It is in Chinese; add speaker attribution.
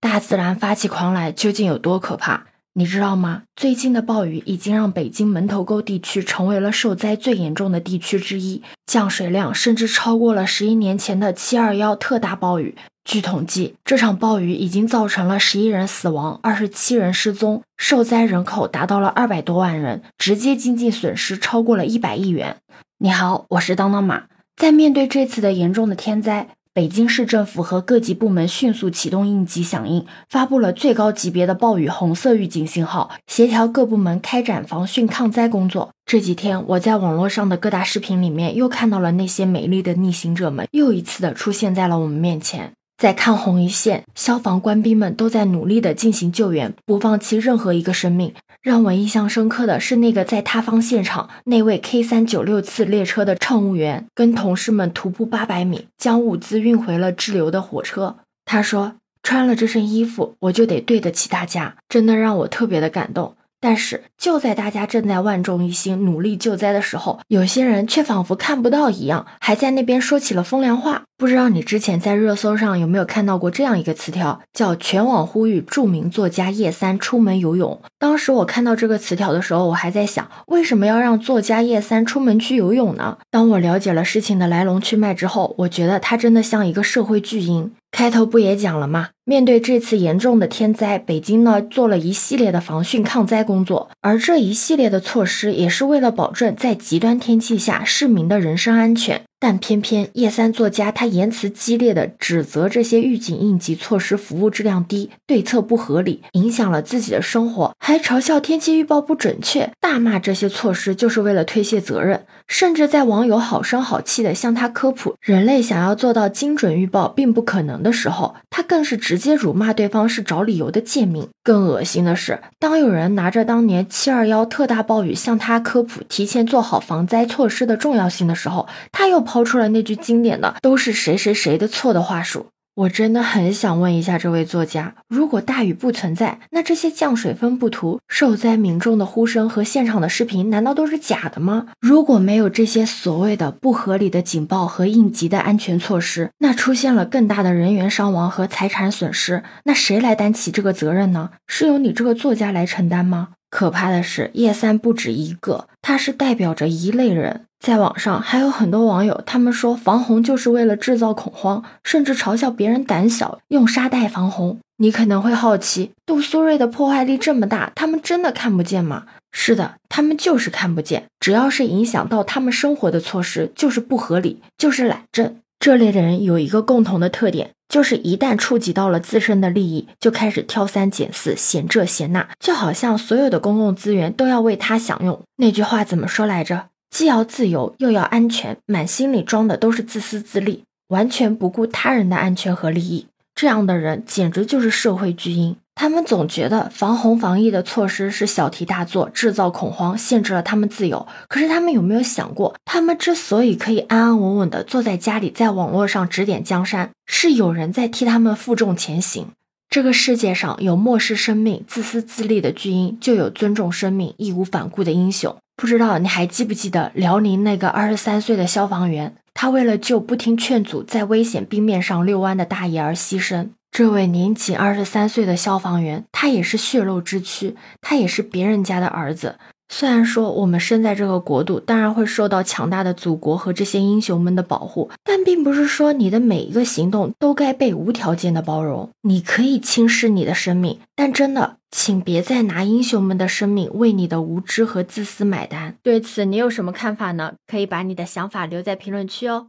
Speaker 1: 大自然发起狂来究竟有多可怕？你知道吗？最近的暴雨已经让北京门头沟地区成为了受灾最严重的地区之一，降水量甚至超过了十一年前的七二幺特大暴雨。据统计，这场暴雨已经造成了十一人死亡，二十七人失踪，受灾人口达到了二百多万人，直接经济损失超过了一百亿元。你好，我是当当马。在面对这次的严重的天灾。北京市政府和各级部门迅速启动应急响应，发布了最高级别的暴雨红色预警信号，协调各部门开展防汛抗灾工作。这几天，我在网络上的各大视频里面又看到了那些美丽的逆行者们，又一次的出现在了我们面前。在抗洪一线，消防官兵们都在努力的进行救援，不放弃任何一个生命。让我印象深刻的是，那个在塌方现场那位 K 三九六次列车的乘务员，跟同事们徒步八百米，将物资运回了滞留的火车。他说：“穿了这身衣服，我就得对得起大家。”真的让我特别的感动。但是就在大家正在万众一心努力救灾的时候，有些人却仿佛看不到一样，还在那边说起了风凉话。不知道你之前在热搜上有没有看到过这样一个词条，叫“全网呼吁著名作家叶三出门游泳”。当时我看到这个词条的时候，我还在想，为什么要让作家叶三出门去游泳呢？当我了解了事情的来龙去脉之后，我觉得他真的像一个社会巨婴。开头不也讲了吗？面对这次严重的天灾，北京呢做了一系列的防汛抗灾工作，而这一系列的措施也是为了保证在极端天气下市民的人身安全。但偏偏叶三作家他言辞激烈的指责这些预警应急措施服务质量低，对策不合理，影响了自己的生活，还嘲笑天气预报不准确，大骂这些措施就是为了推卸责任，甚至在网友好声好气的向他科普人类想要做到精准预报并不可能的时候，他更是直接辱骂对方是找理由的贱民。更恶心的是，当有人拿着当年七二幺特大暴雨向他科普提前做好防灾措施的重要性的时候，他又。抛出了那句经典的“都是谁谁谁的错”的话术，我真的很想问一下这位作家：如果大雨不存在，那这些降水分布图、受灾民众的呼声和现场的视频，难道都是假的吗？如果没有这些所谓的不合理的警报和应急的安全措施，那出现了更大的人员伤亡和财产损失，那谁来担起这个责任呢？是由你这个作家来承担吗？可怕的是，叶三不止一个，他是代表着一类人。在网上还有很多网友，他们说防洪就是为了制造恐慌，甚至嘲笑别人胆小，用沙袋防洪。你可能会好奇，杜苏芮的破坏力这么大，他们真的看不见吗？是的，他们就是看不见。只要是影响到他们生活的措施，就是不合理，就是懒政。这类的人有一个共同的特点。就是一旦触及到了自身的利益，就开始挑三拣四，嫌这嫌那，就好像所有的公共资源都要为他享用。那句话怎么说来着？既要自由又要安全，满心里装的都是自私自利，完全不顾他人的安全和利益。这样的人简直就是社会巨婴。他们总觉得防洪防疫的措施是小题大做，制造恐慌，限制了他们自由。可是他们有没有想过，他们之所以可以安安稳稳的坐在家里，在网络上指点江山，是有人在替他们负重前行。这个世界上有漠视生命、自私自利的巨婴，就有尊重生命、义无反顾的英雄。不知道你还记不记得辽宁那个二十三岁的消防员，他为了救不听劝阻，在危险冰面上遛弯的大爷而牺牲。这位年仅二十三岁的消防员，他也是血肉之躯，他也是别人家的儿子。虽然说我们生在这个国度，当然会受到强大的祖国和这些英雄们的保护，但并不是说你的每一个行动都该被无条件的包容。你可以轻视你的生命，但真的，请别再拿英雄们的生命为你的无知和自私买单。对此，你有什么看法呢？可以把你的想法留在评论区哦。